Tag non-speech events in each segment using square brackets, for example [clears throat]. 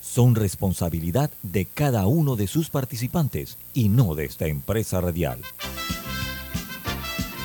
son responsabilidad de cada uno de sus participantes y no de esta empresa radial.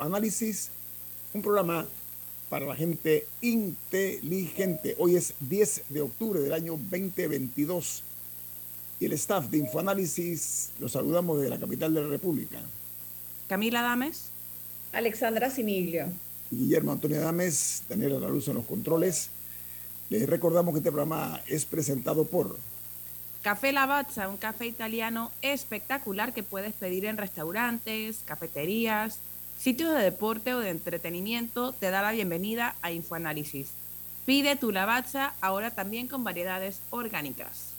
Análisis, un programa para la gente inteligente. Hoy es 10 de octubre del año 2022 y el staff de Infoanálisis los saludamos de la capital de la República. Camila Dames. Alexandra Siniglio. Guillermo Antonio Dames, Daniela La Luz en los controles. Les recordamos que este programa es presentado por Café Lavazza, un café italiano espectacular que puedes pedir en restaurantes, cafeterías, Sitios de deporte o de entretenimiento te da la bienvenida a Infoanálisis. Pide tu lavazza ahora también con variedades orgánicas.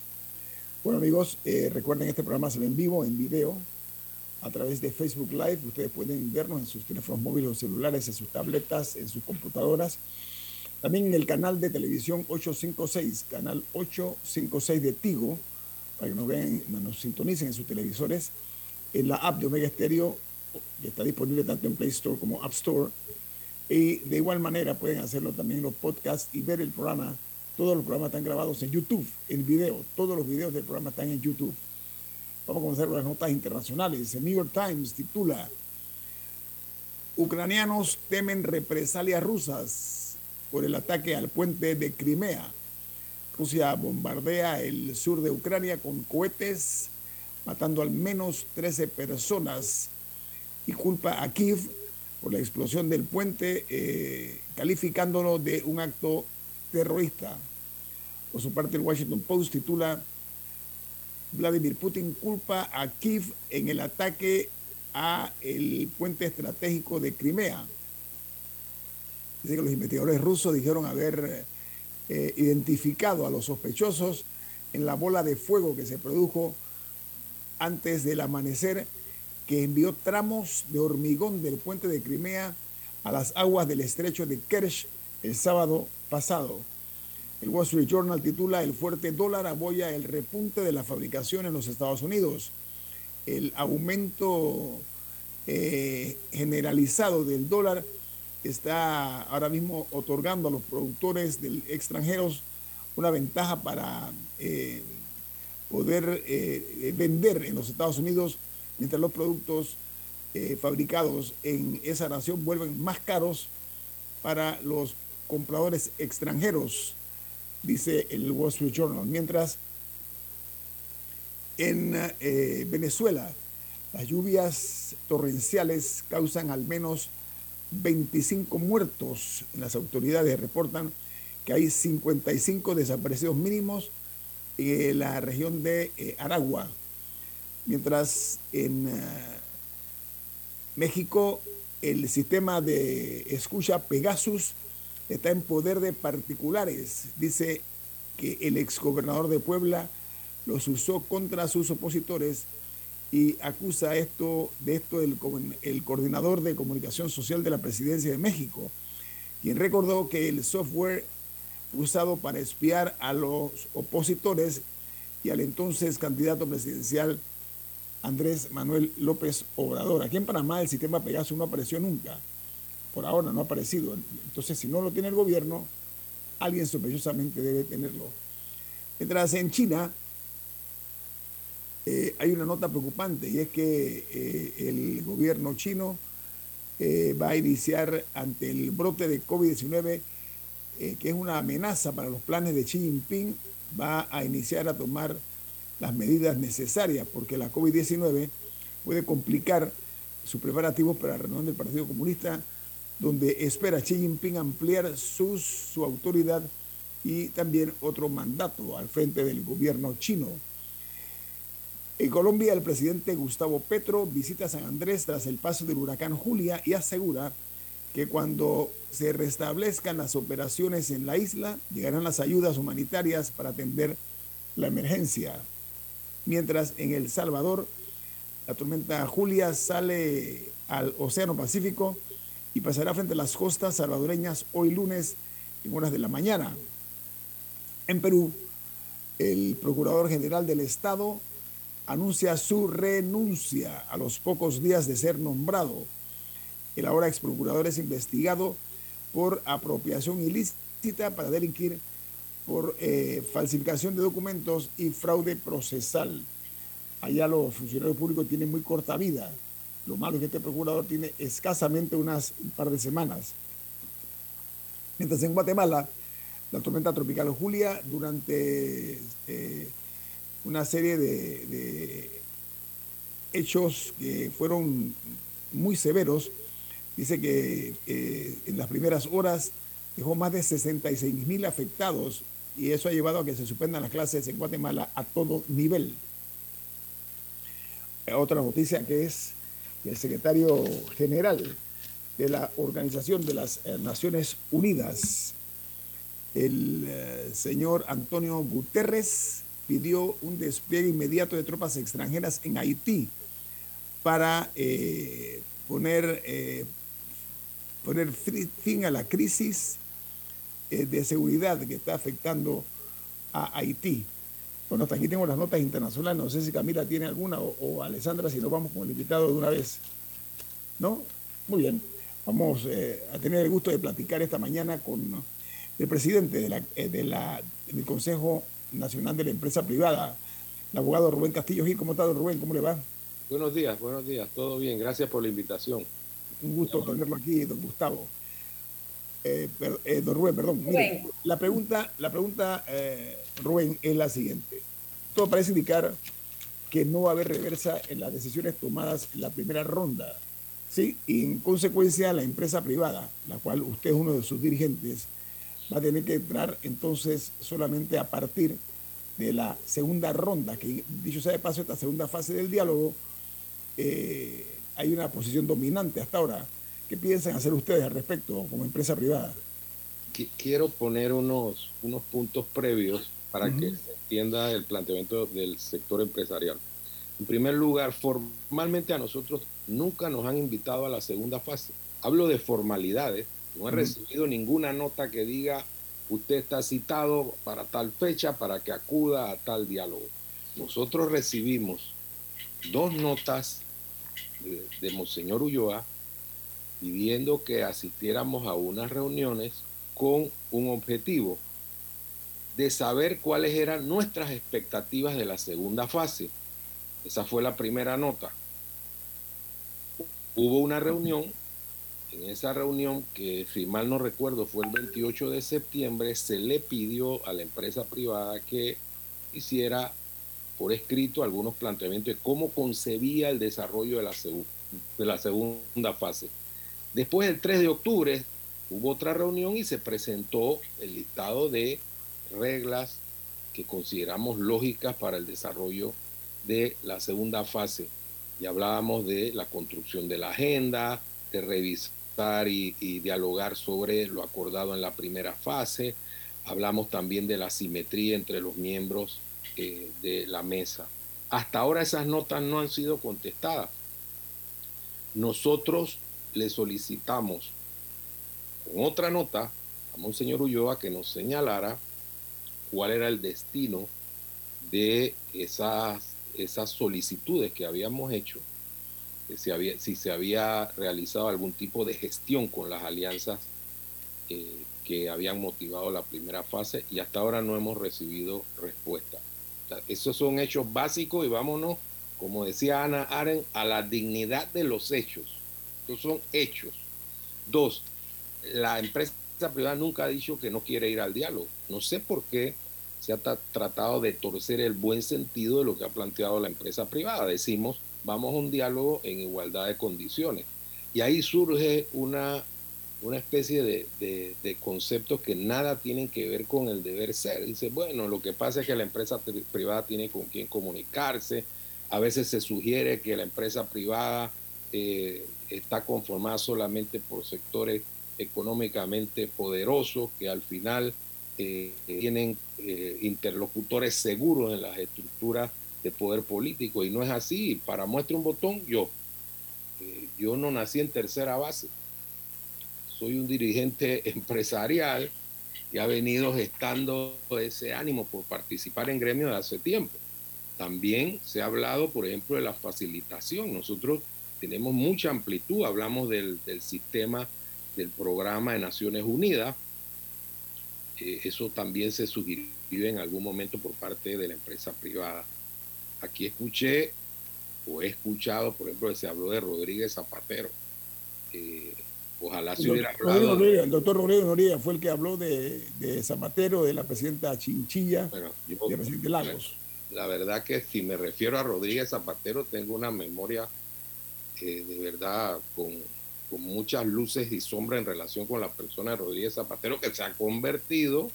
Bueno amigos, eh, recuerden este programa se ve en vivo, en video, a través de Facebook Live. Ustedes pueden vernos en sus teléfonos móviles o celulares, en sus tabletas, en sus computadoras. También en el canal de televisión 856, canal 856 de Tigo, para que nos vean, nos sintonicen en sus televisores. En la app de Omega Stereo está disponible tanto en Play Store como App Store. Y de igual manera pueden hacerlo también en los podcasts y ver el programa. Todos los programas están grabados en YouTube, en video. Todos los videos del programa están en YouTube. Vamos a comenzar las notas internacionales. El New York Times titula Ucranianos temen represalias rusas por el ataque al puente de Crimea. Rusia bombardea el sur de Ucrania con cohetes, matando al menos 13 personas y culpa a Kiev por la explosión del puente, eh, calificándolo de un acto terrorista. Por su parte, el Washington Post titula Vladimir Putin culpa a Kiev en el ataque a el puente estratégico de Crimea. Dice que los investigadores rusos dijeron haber eh, identificado a los sospechosos en la bola de fuego que se produjo antes del amanecer que envió tramos de hormigón del puente de Crimea a las aguas del estrecho de Kerch el sábado pasado. El Wall Street Journal titula El fuerte dólar aboya el repunte de la fabricación en los Estados Unidos. El aumento eh, generalizado del dólar está ahora mismo otorgando a los productores extranjeros una ventaja para eh, poder eh, vender en los Estados Unidos mientras los productos eh, fabricados en esa nación vuelven más caros para los compradores extranjeros, dice el Wall Street Journal. Mientras en eh, Venezuela las lluvias torrenciales causan al menos 25 muertos. Las autoridades reportan que hay 55 desaparecidos mínimos en la región de eh, Aragua, mientras en eh, México el sistema de escucha Pegasus está en poder de particulares. Dice que el exgobernador de Puebla los usó contra sus opositores y acusa esto de esto el, el coordinador de comunicación social de la presidencia de México, quien recordó que el software usado para espiar a los opositores y al entonces candidato presidencial Andrés Manuel López Obrador. Aquí en Panamá el sistema Pegasus no apareció nunca. Por ahora no ha aparecido. Entonces, si no lo tiene el gobierno, alguien sospechosamente debe tenerlo. Mientras en China eh, hay una nota preocupante y es que eh, el gobierno chino eh, va a iniciar ante el brote de COVID-19, que es una amenaza para los planes de Xi Jinping, va a iniciar a tomar las medidas necesarias, porque la COVID-19 puede complicar sus preparativos para la reunión del Partido Comunista donde espera Xi Jinping ampliar sus, su autoridad y también otro mandato al frente del gobierno chino. En Colombia, el presidente Gustavo Petro visita San Andrés tras el paso del huracán Julia y asegura que cuando se restablezcan las operaciones en la isla, llegarán las ayudas humanitarias para atender la emergencia. Mientras en El Salvador, la tormenta Julia sale al Océano Pacífico y pasará frente a las costas salvadoreñas hoy lunes en horas de la mañana. En Perú, el Procurador General del Estado anuncia su renuncia a los pocos días de ser nombrado. El ahora ex procurador es investigado por apropiación ilícita para delinquir por eh, falsificación de documentos y fraude procesal. Allá los funcionarios públicos tienen muy corta vida. Lo malo es que este procurador tiene escasamente unas un par de semanas. Mientras en Guatemala, la tormenta tropical Julia, durante eh, una serie de, hechos que fueron muy severos, dice que eh, en las primeras horas dejó más de 66 mil afectados y eso ha llevado a que se suspendan las clases en Guatemala a todo nivel. Otra noticia que es el secretario general de la Organización de las eh, Naciones Unidas, el eh, señor Antonio Guterres, pidió un despliegue inmediato de tropas extranjeras en Haití para eh, poner, poner fin a la crisis de seguridad que está afectando a Haití. Bueno, hasta aquí tengo las notas internacionales. No sé si Camila tiene alguna o, Alessandra, si nos vamos con el invitado de una vez. ¿No? Muy bien. Vamos eh, a tener el gusto de platicar esta mañana con el presidente de la, eh, de la, del Consejo Nacional de la Empresa Privada, el abogado Rubén Castillo Gil. ¿Cómo está, Rubén? ¿Cómo le va? Buenos días, buenos días. Todo bien. Gracias por la invitación. Un gusto tenerlo aquí, don Gustavo. Eh, eh, don Rubén, perdón. la pregunta, la pregunta eh, Rubén, es la siguiente. Todo parece indicar que no va a haber reversa en las decisiones tomadas en la primera ronda. ¿sí? Y en consecuencia, la empresa privada, la cual usted es uno de sus dirigentes, va a tener que entrar entonces solamente a partir de la segunda ronda, que dicho sea de paso, esta segunda fase del diálogo, hay una posición dominante hasta ahora ¿Qué piensan hacer ustedes al respecto como empresa privada? Quiero poner unos, unos puntos previos para que se entienda el planteamiento del sector empresarial. En primer lugar, formalmente a nosotros nunca nos han invitado a la segunda fase. Hablo de formalidades. No he recibido ninguna nota que diga usted está citado para tal fecha para que acuda a tal diálogo. Nosotros recibimos dos notas de, de Monseñor Ulloa pidiendo que asistiéramos a unas reuniones con un objetivo de saber cuáles eran nuestras expectativas de la segunda fase. Esa fue la primera nota. Hubo una reunión, en esa reunión que si mal no recuerdo fue el 28 de septiembre, se le pidió a la empresa privada que hiciera por escrito algunos planteamientos de cómo concebía el desarrollo de la, de la segunda fase. Después del 3 de octubre hubo otra reunión y se presentó el listado de reglas que consideramos lógicas para el desarrollo de la segunda fase. Y hablábamos de la construcción de la agenda, de revisar y, dialogar sobre lo acordado en la primera fase. Hablamos también de la simetría entre los miembros eh, de la mesa. Hasta ahora esas notas no han sido contestadas. Nosotros le solicitamos con otra nota a Monseñor Ulloa que nos señalara cuál era el destino de esas, esas solicitudes que habíamos hecho, si, se había realizado algún tipo de gestión con las alianzas eh, que habían motivado la primera fase y hasta ahora no hemos recibido respuesta. esos son hechos básicos y vámonos, como decía Ana Aren, a la dignidad de los hechos son hechos. Dos, la empresa privada nunca ha dicho que no quiere ir al diálogo. No sé por qué se ha tratado de torcer el buen sentido de lo que ha planteado la empresa privada. Decimos, vamos a un diálogo en igualdad de condiciones. Y ahí surge una una especie de, de, conceptos que nada tienen que ver con el deber ser. Dice, bueno, lo que pasa es que la empresa privada tiene con quién comunicarse, a veces se sugiere que la empresa privada eh, está conformada solamente por sectores económicamente poderosos que al final eh, tienen eh, interlocutores seguros en las estructuras de poder político y no es así. Para muestra un botón, yo. yo no nací en tercera base soy un dirigente [laughs] empresarial que ha venido gestando ese ánimo por participar en gremios de hace tiempo. También se ha hablado, por ejemplo, de la facilitación. Nosotros tenemos mucha amplitud, hablamos del, sistema del programa de Naciones Unidas. Eh, eso también se sugirió en algún momento por parte de la empresa privada. Aquí escuché o he escuchado, por ejemplo, que se habló de Rodríguez Zapatero. Eh, Ojalá se hubiera hablado. el doctor Rodrigo Noriega fue el que habló de, Zapatero, de la presidenta Chinchilla, bueno, de presidente Lagos. La, verdad que si me refiero a Rodríguez Zapatero, tengo una memoria eh, de verdad con, con muchas luces y sombras en relación con la persona de Rodríguez Zapatero, que se ha convertido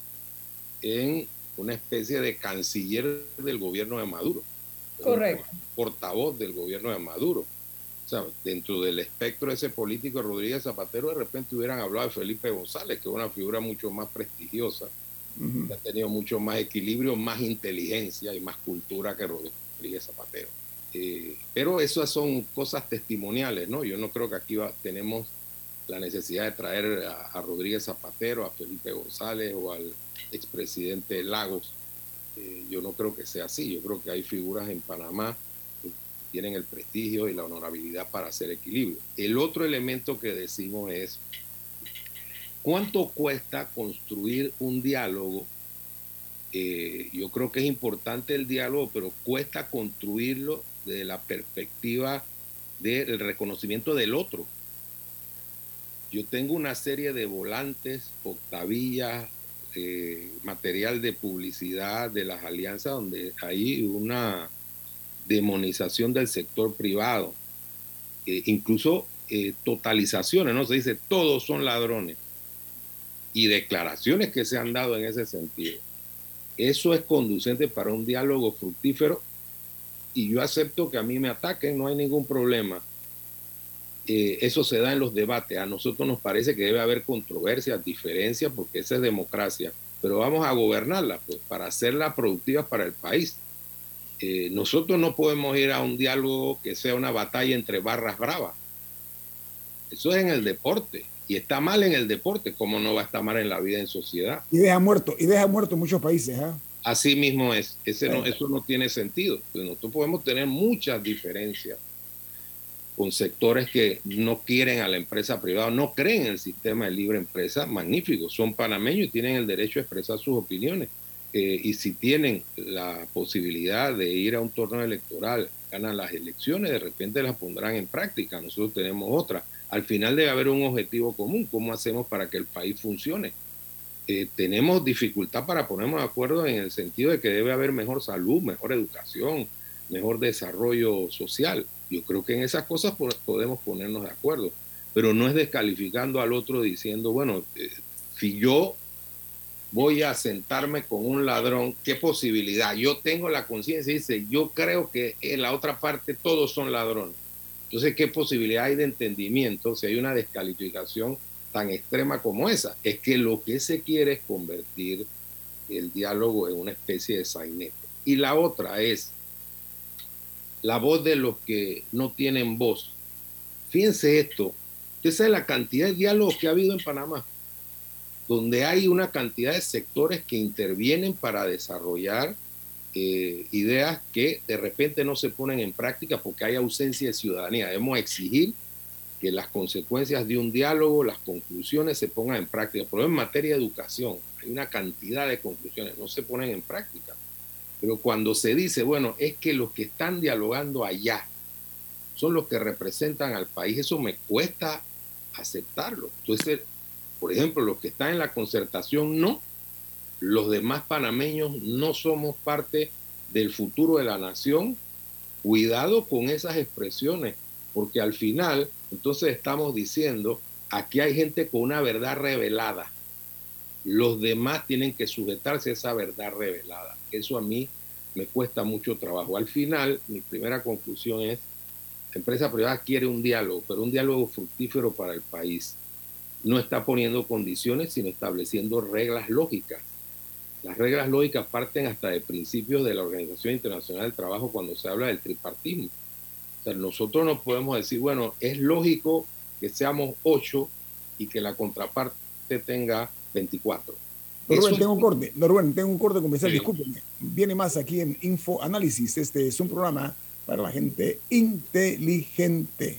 en una especie de canciller del gobierno de Maduro. Correcto. Portavoz del gobierno de Maduro dentro del espectro de ese político Rodríguez Zapatero, de repente hubieran hablado de Felipe González, que es una figura mucho más prestigiosa, que ha tenido mucho más equilibrio, más inteligencia y más cultura que Rodríguez Zapatero. Eh, pero esas son cosas testimoniales, ¿no? Yo no creo que aquí tenemos la necesidad de traer a, Rodríguez Zapatero, a Felipe González o al expresidente Lagos. Eh, yo no creo que sea así. Yo creo que hay figuras en Panamá tienen el prestigio y la honorabilidad para hacer equilibrio. El otro elemento que decimos es, ¿cuánto cuesta construir un diálogo? Eh, yo creo que es importante el diálogo, pero cuesta construirlo desde la perspectiva del reconocimiento del otro. Yo tengo una serie de volantes, octavillas, eh, material de publicidad de las alianzas donde hay una demonización del sector privado, eh, incluso eh, totalizaciones, ¿no? Se dice todos son ladrones y declaraciones que se han dado en ese sentido. Eso es conducente para un diálogo fructífero y yo acepto que a mí me ataquen, no hay ningún problema. Eh, eso se da en los debates. A nosotros nos parece que debe haber controversias, diferencias, porque esa es democracia, pero vamos a gobernarla pues, para hacerla productiva para el país. Eh, nosotros no podemos ir a un diálogo que sea una batalla entre barras bravas. Eso es en el deporte. Y está mal en el deporte, como no va a estar mal en la vida en sociedad. Y deja muerto, y deja muerto muchos países. ¿ah? Así mismo es. Ese no, eso no tiene sentido. Pues nosotros podemos tener muchas diferencias con sectores que no quieren a la empresa privada, no creen en el sistema de libre empresa, magnífico, son panameños y tienen el derecho a expresar sus opiniones. Eh, y si tienen la posibilidad de ir a un torneo electoral, ganan las elecciones, de repente las pondrán en práctica. Nosotros tenemos otra. Al final debe haber un objetivo común. ¿Cómo hacemos para que el país funcione? Eh, tenemos dificultad para ponernos de acuerdo en el sentido de que debe haber mejor salud, mejor educación, mejor desarrollo social. Yo creo que en esas cosas podemos ponernos de acuerdo, pero no es descalificando al otro diciendo, bueno, eh, si yo voy a sentarme con un ladrón, ¿qué posibilidad? Yo tengo la conciencia, dice, yo creo que en la otra parte todos son ladrones. Entonces, ¿qué posibilidad hay de entendimiento si hay una descalificación tan extrema como esa? Es que lo que se quiere es convertir el diálogo en una especie de sainete. Y la otra es la voz de los que no tienen voz. Fíjense esto, esa es la cantidad de diálogos que ha habido en Panamá donde hay una cantidad de sectores que intervienen para desarrollar eh, ideas que de repente no se ponen en práctica porque hay ausencia de ciudadanía. Debemos exigir que las consecuencias de un diálogo, las conclusiones se pongan en práctica. Ejemplo, en materia de educación, hay una cantidad de conclusiones, no se ponen en práctica. Pero cuando se dice, bueno, es que los que están dialogando allá son los que representan al país, eso me cuesta aceptarlo. Entonces, por ejemplo, los que están en la concertación no, los demás panameños no somos parte del futuro de la nación. Cuidado con esas expresiones, porque al final entonces estamos diciendo aquí hay gente con una verdad revelada. Los demás tienen que sujetarse a esa verdad revelada. Eso a mí me cuesta mucho trabajo. Al final, mi primera conclusión es, la empresa privada quiere un diálogo, pero un diálogo fructífero para el país. No está poniendo condiciones, sino estableciendo reglas lógicas. Las reglas lógicas parten hasta de principios de la Organización Internacional del Trabajo cuando se habla del tripartismo. Sea, nosotros no podemos decir, bueno, es lógico que seamos ocho y que la contraparte tenga 24. Rubén, tengo un corte. Rubén, tengo un corte comercial, sí. discúlpeme. Viene más aquí en Info Análisis. Este es un programa para la gente inteligente.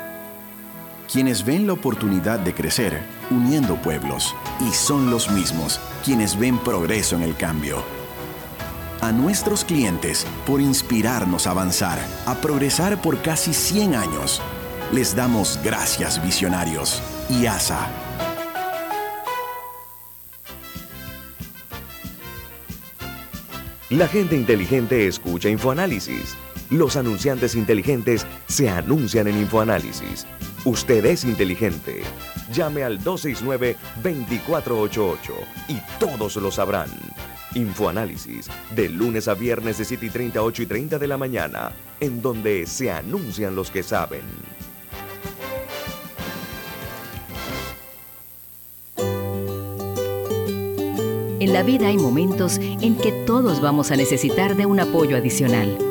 quienes ven la oportunidad de crecer uniendo pueblos y son los mismos quienes ven progreso en el cambio. A nuestros clientes por inspirarnos a avanzar, a progresar por casi 100 años. Les damos gracias visionarios y ASA La gente inteligente escucha InfoAnálisis. Los anunciantes inteligentes se anuncian en InfoAnálisis. Usted es inteligente. Llame al 269-2488 y todos lo sabrán. Infoanálisis, de lunes a viernes de 7 y 30, 8 y 30 de la mañana, en donde se anuncian los que saben. En la vida hay momentos en que todos vamos a necesitar de un apoyo adicional.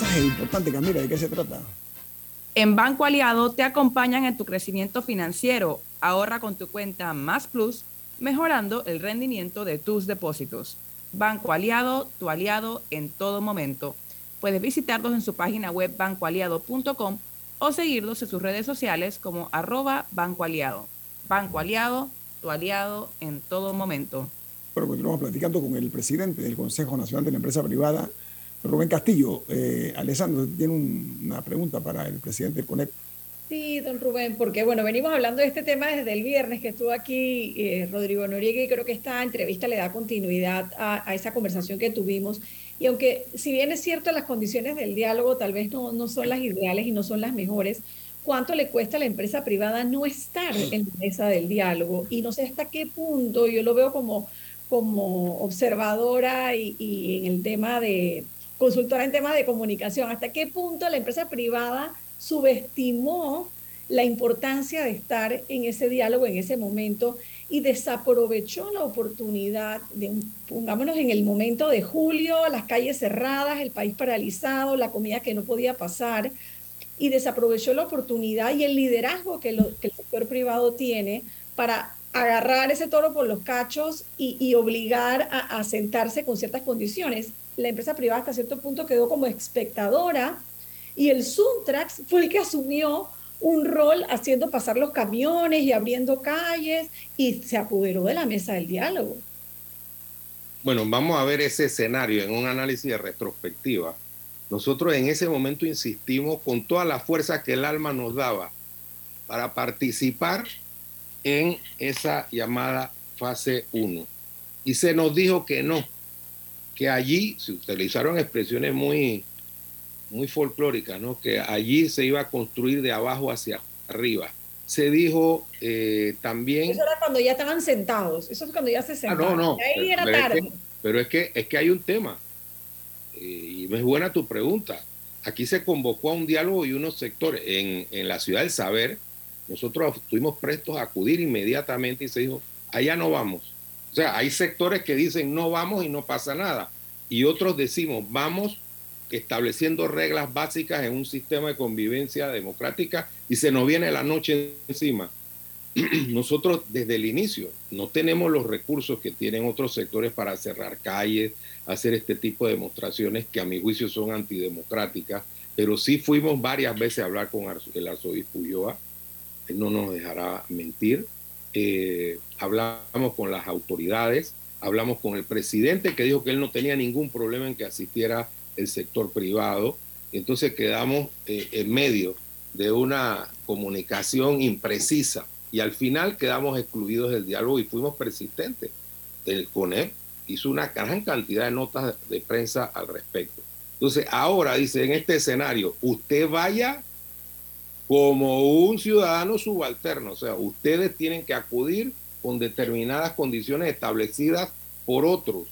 Mensaje importante, Camila, ¿de qué se trata? En Banco Aliado te acompañan en tu crecimiento financiero. Ahorra con tu cuenta Más Plus, mejorando el rendimiento de tus depósitos. Banco Aliado, tu aliado en todo momento. Puedes visitarlos en su página web bancoaliado.com o seguirlos en sus redes sociales como arroba Banco Aliado. Banco Aliado, tu aliado en todo momento. Bueno, continuamos platicando con el presidente del Consejo Nacional de la Empresa Privada, Rubén Castillo. Eh, Alessandro, tiene un, una pregunta para el presidente del CONEP. Sí, don Rubén, porque bueno, venimos hablando de este tema desde el viernes que estuvo aquí eh, Rodrigo Noriega y creo que esta entrevista le da continuidad a, esa conversación que tuvimos. Y aunque si bien es cierto las condiciones del diálogo tal vez no, no son las ideales y no son las mejores, ¿cuánto le cuesta a la empresa privada no estar en la mesa del diálogo? Y no sé hasta qué punto, yo lo veo como, como observadora y en el tema de consultora en temas de comunicación, hasta qué punto la empresa privada subestimó la importancia de estar en ese diálogo en ese momento y desaprovechó la oportunidad de, pongámonos en el momento de julio, las calles cerradas, el país paralizado, la comida que no podía pasar, y desaprovechó la oportunidad y el liderazgo que, el sector privado tiene para agarrar ese toro por los cachos y, obligar a, a sentarse con ciertas condiciones. La empresa privada hasta cierto punto quedó como espectadora y el Suntrax fue el que asumió un rol haciendo pasar los camiones y abriendo calles y se apoderó de la mesa del diálogo. Bueno, vamos a ver ese escenario en un análisis de retrospectiva. Nosotros en ese momento insistimos con toda la fuerza que el alma nos daba para participar en esa llamada fase 1. Y se nos dijo que no, que allí se utilizaron expresiones muy, muy folclóricas, ¿no? que allí se iba a construir de abajo hacia arriba. Se dijo eh, también... Eso era cuando ya estaban sentados, eso es cuando ya se ah, sentaron. no, no. Ahí era tarde. pero es que, es que hay un tema, eh, y es buena tu pregunta. Aquí se convocó a un diálogo y unos sectores. En, en la ciudad del saber, nosotros estuvimos prestos a acudir inmediatamente y se dijo, allá no vamos o sea, hay sectores que dicen no vamos y no pasa nada. Y otros decimos vamos estableciendo reglas básicas en un sistema de convivencia democrática y se nos viene la noche encima. [clears throat] Nosotros desde el inicio no tenemos los recursos que tienen otros sectores para cerrar calles, hacer este tipo de demostraciones que a mi juicio son antidemocráticas, pero sí fuimos varias veces a hablar con el arzobispo Ulloa, no nos dejará mentir, eh, hablamos con las autoridades, hablamos con el presidente que dijo que él no tenía ningún problema en que asistiera el sector privado. Entonces quedamos eh, en medio de una comunicación imprecisa y al final quedamos excluidos del diálogo y fuimos persistentes. El CONEP hizo una gran cantidad de notas de prensa al respecto. Entonces ahora dice, en este escenario, usted vaya como un ciudadano subalterno. O sea, ustedes tienen que acudir con determinadas condiciones establecidas por otros.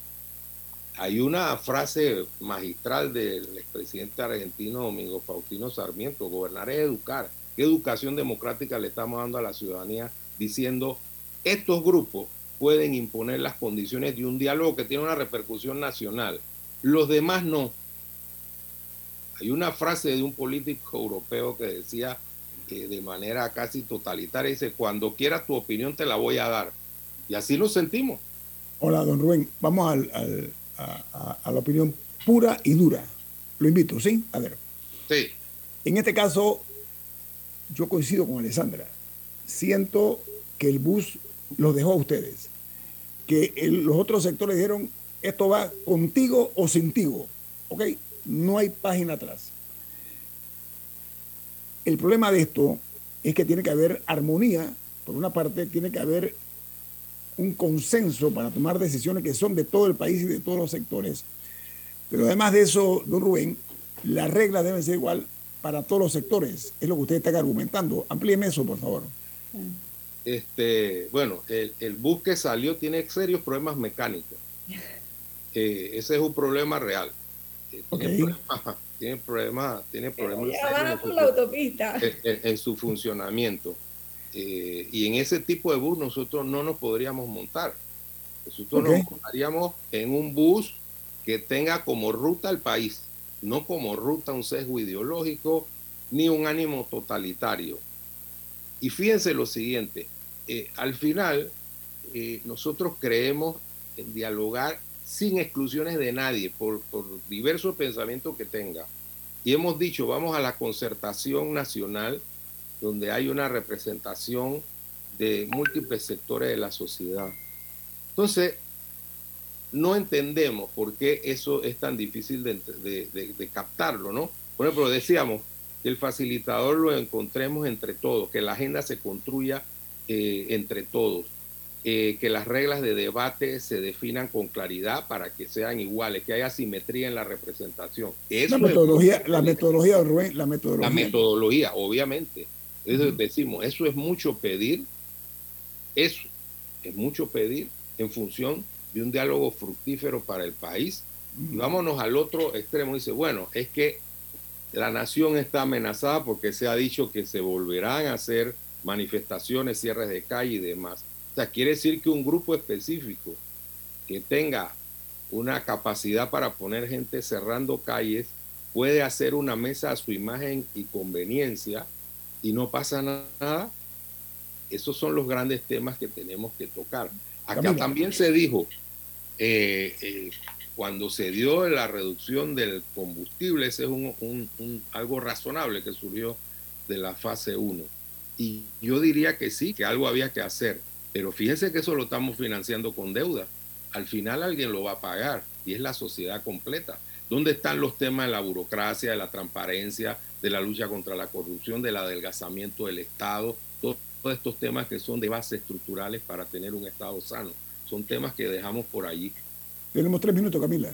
Hay una frase magistral del expresidente argentino Domingo Faustino Sarmiento, gobernar es educar. ¿Qué educación democrática le estamos dando a la ciudadanía diciendo estos grupos pueden imponer las condiciones de un diálogo que tiene una repercusión nacional? Los demás no. Hay una frase de un político europeo que decía de manera casi totalitaria, dice, cuando quieras tu opinión te la voy a dar. Y así lo sentimos. Hola, don Rubén. Vamos al, a, a, la opinión pura y dura. Lo invito, ¿sí? A ver. Sí. En este caso, yo coincido con Alessandra. Siento que el bus los dejó a ustedes. Que los otros sectores dijeron, esto va contigo o sin tigo. ¿Ok? No hay página atrás. El problema de esto es que tiene que haber armonía, por una parte, tiene que haber un consenso para tomar decisiones que son de todo el país y de todos los sectores. Pero además de eso, don Rubén, las reglas deben ser igual para todos los sectores. Es lo que usted está argumentando. Amplíeme eso, por favor. Este, bueno, el, bus que salió tiene serios problemas mecánicos. [laughs] Eh, ese es un problema real. Eh, tiene problemas, tiene problemas En, su funcionamiento. Eh, y en ese tipo de bus nosotros no nos podríamos montar. Nosotros nos montaríamos en un bus que tenga como ruta el país, no como ruta un sesgo ideológico ni un ánimo totalitario. Y fíjense lo siguiente, eh, al final eh, nosotros creemos en dialogar sin exclusiones de nadie, por, por diversos pensamientos que tenga. Y hemos dicho, vamos a la concertación nacional, donde hay una representación de múltiples sectores de la sociedad. Entonces, no entendemos por qué eso es tan difícil de, captarlo, ¿no? Por ejemplo, decíamos que el facilitador lo encontremos entre todos, que la agenda se construya eh, entre todos. Eh, que las reglas de debate se definan con claridad para que sean iguales, que haya simetría en la representación. la metodología, la metodología, Rubén, la metodología. La metodología, obviamente. Eso decimos, eso es mucho pedir, eso es mucho pedir en función de un diálogo fructífero para el país. Y vámonos al otro extremo. Dice, bueno, es que la nación está amenazada porque se ha dicho que se volverán a hacer manifestaciones, cierres de calle y demás. O sea, quiere decir que un grupo específico que tenga una capacidad para poner gente cerrando calles puede hacer una mesa a su imagen y conveniencia y no pasa nada. Esos son los grandes temas que tenemos que tocar. Acá también se dijo, eh, eh, cuando se dio la reducción del combustible, ese es un, algo razonable que surgió de la fase 1. Y yo diría que sí, que algo había que hacer pero fíjense que eso lo estamos financiando con deuda. Al final alguien lo va a pagar y es la sociedad completa. ¿Dónde están los temas de la burocracia, de la transparencia, de la lucha contra la corrupción, del adelgazamiento del Estado? Todos, estos temas que son de base estructurales para tener un Estado sano. Son temas que dejamos por allí. Tenemos tres minutos, Camila.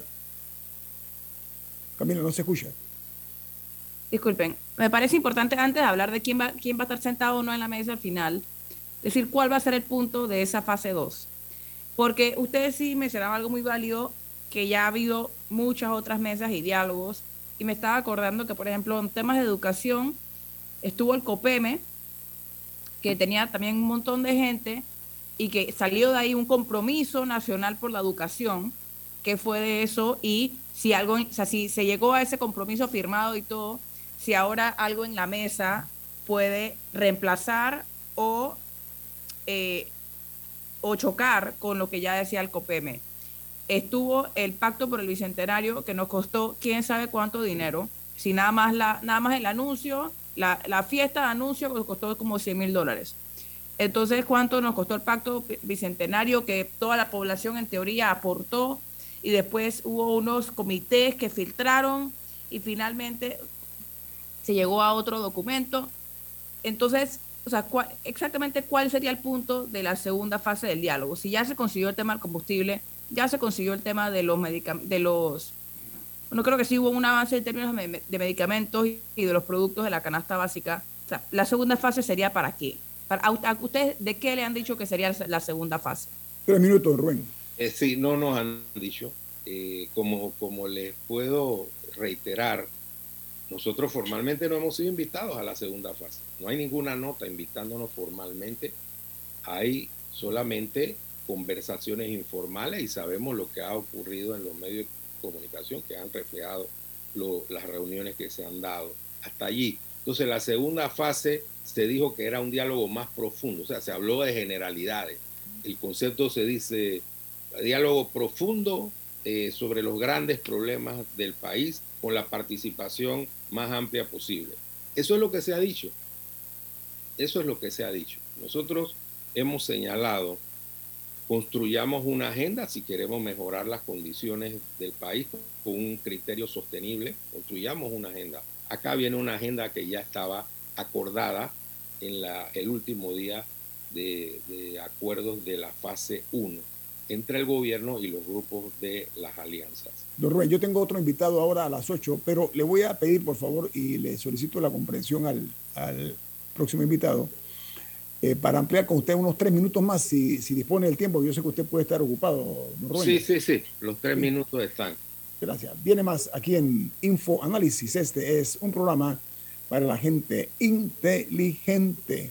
Camila, no se escucha. Disculpen, me parece importante antes de hablar de quién va, quién va a estar sentado o no en la mesa al final, decir cuál va a ser el punto de esa fase 2. Porque ustedes sí mencionaban algo muy válido, que ya ha habido muchas otras mesas y diálogos, y me estaba acordando que, por ejemplo, en temas de educación estuvo el COPEME, que tenía también un montón de gente, y que salió de ahí un compromiso nacional por la educación, que fue de eso, y si algo, o sea, si se llegó a ese compromiso firmado y todo, si ahora algo en la mesa puede reemplazar o, eh, o chocar con lo que ya decía el COPEME. Estuvo el pacto por el bicentenario que nos costó quién sabe cuánto dinero. Si nada más, la, nada más el anuncio, la, la fiesta de anuncio nos costó como 100 mil dólares. Entonces, ¿cuánto nos costó el pacto bicentenario que toda la población en teoría aportó? Y después hubo unos comités que filtraron y finalmente se llegó a otro documento. Entonces, o sea, exactamente cuál sería el punto de la segunda fase del diálogo. Si ya se consiguió el tema del combustible, ya se consiguió el tema de los de los no creo que sí hubo un avance en términos de medicamentos y de los productos de la canasta básica. O sea, la segunda fase sería para qué? Para, a, ¿Ustedes de qué le han dicho que sería la segunda fase? Tres minutos, Rubén. Eh, sí, no nos han dicho. Eh, como, como les puedo reiterar, nosotros formalmente no hemos sido invitados a la segunda fase. No hay ninguna nota invitándonos formalmente. Hay solamente conversaciones informales y sabemos lo que ha ocurrido en los medios de comunicación que han reflejado las reuniones que se han dado hasta allí. Entonces la segunda fase se dijo que era un diálogo más profundo, o sea, se habló de generalidades. El concepto se dice diálogo profundo eh, sobre los grandes problemas del país con la participación más amplia posible. Eso es lo que se ha dicho. Eso es lo que se ha dicho. Nosotros hemos señalado, construyamos una agenda si queremos mejorar las condiciones del país con un criterio sostenible, construyamos una agenda. Acá viene una agenda que ya estaba acordada en la, el último día de, de acuerdos de la fase 1 entre el gobierno y los grupos de las alianzas. Don Rubén, yo tengo otro invitado ahora a las 8, pero le voy a pedir, por favor, y le solicito la comprensión al, al próximo invitado, eh, para ampliar con usted unos tres minutos más, si, si, dispone del tiempo. Yo sé que usted puede estar ocupado, don Rubén. Sí, sí, sí, los tres minutos están. Gracias. Viene más aquí en Info Análisis. Este es un programa para la gente inteligente.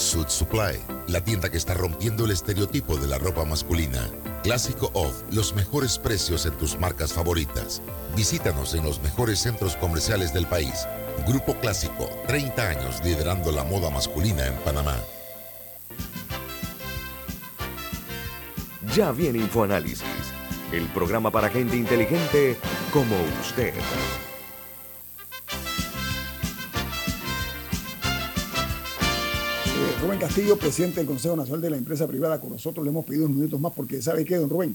Suit Supply, la tienda que está rompiendo el estereotipo de la ropa masculina. Clásico Off, los mejores precios en tus marcas favoritas. Visítanos en los mejores centros comerciales del país. Grupo Clásico, 30 años liderando la moda masculina en Panamá. Ya viene InfoAnálisis, el programa para gente inteligente como usted. Rubén Castillo, presidente del Consejo Nacional de la Empresa Privada, con nosotros le hemos pedido unos minutos más porque sabe qué, don Rubén,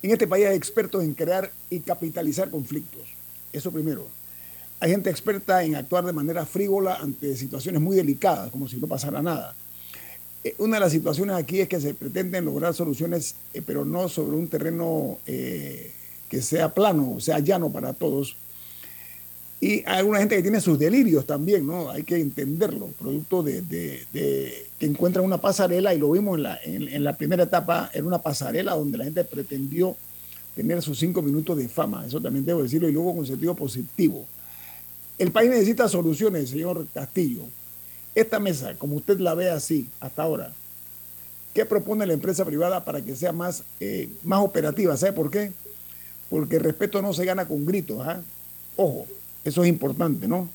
en este país hay expertos en crear y capitalizar conflictos. Eso primero. Hay gente experta en actuar de manera frívola ante situaciones muy delicadas, como si no pasara nada. Eh, una de las situaciones aquí es que se pretenden lograr soluciones, eh, pero no sobre un terreno eh, que sea plano, sea llano para todos. Y hay alguna gente que tiene sus delirios también, ¿no? Hay que entenderlo, producto de, que encuentran una pasarela, y lo vimos en la, en la primera etapa, era una pasarela donde la gente pretendió tener sus cinco minutos de fama, eso también debo decirlo, y luego con sentido positivo. El país necesita soluciones, señor Castillo. Esta mesa, como usted la ve así hasta ahora, ¿qué propone la empresa privada para que sea más, eh, más operativa? ¿Sabe por qué? Porque el respeto no se gana con gritos. ¿ah? Ojo, eso es importante, ¿no?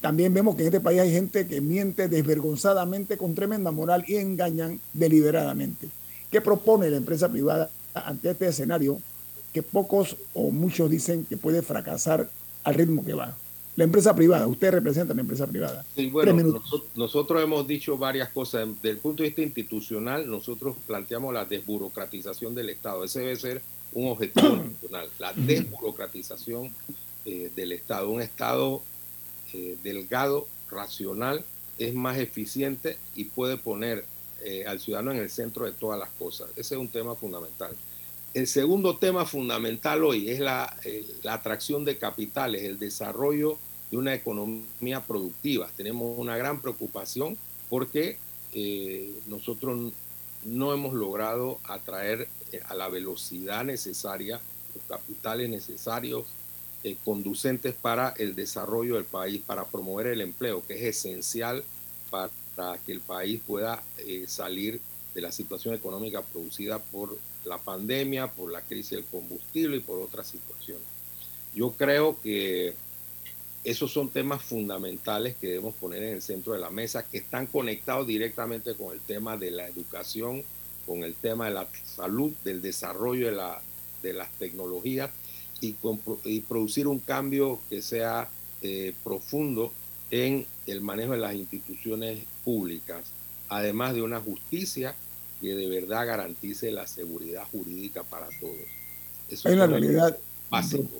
También vemos que en este país hay gente que miente desvergonzadamente con tremenda moral y engañan deliberadamente. ¿Qué propone la empresa privada ante este escenario que pocos o muchos dicen que puede fracasar al ritmo que va? La empresa privada, usted representa la empresa privada. Sí, bueno, nosotros, hemos dicho varias cosas. Desde el punto de vista institucional, nosotros planteamos la desburocratización del Estado. Ese debe ser un objetivo nacional, la desburocratización eh, del Estado. Un Estado eh, delgado, racional, es más eficiente y puede poner eh, al ciudadano en el centro de todas las cosas. Ese es un tema fundamental. El segundo tema fundamental hoy es la, la atracción de capitales, el desarrollo de una economía productiva. Tenemos una gran preocupación porque nosotros no hemos logrado atraer a la velocidad necesaria los capitales necesarios eh, conducentes para el desarrollo del país, para promover el empleo, que es esencial para que el país pueda salir de la situación económica producida por la pandemia, por la crisis del combustible y por otras situaciones. Yo creo que esos son temas fundamentales que debemos poner en el centro de la mesa, que están conectados directamente con el tema de la educación, con el tema de la salud, del desarrollo de, la, de las tecnologías y, producir un cambio que sea eh, profundo en el manejo de las instituciones públicas, además de una justicia que de verdad garantice la seguridad jurídica para todos. Eso es la realidad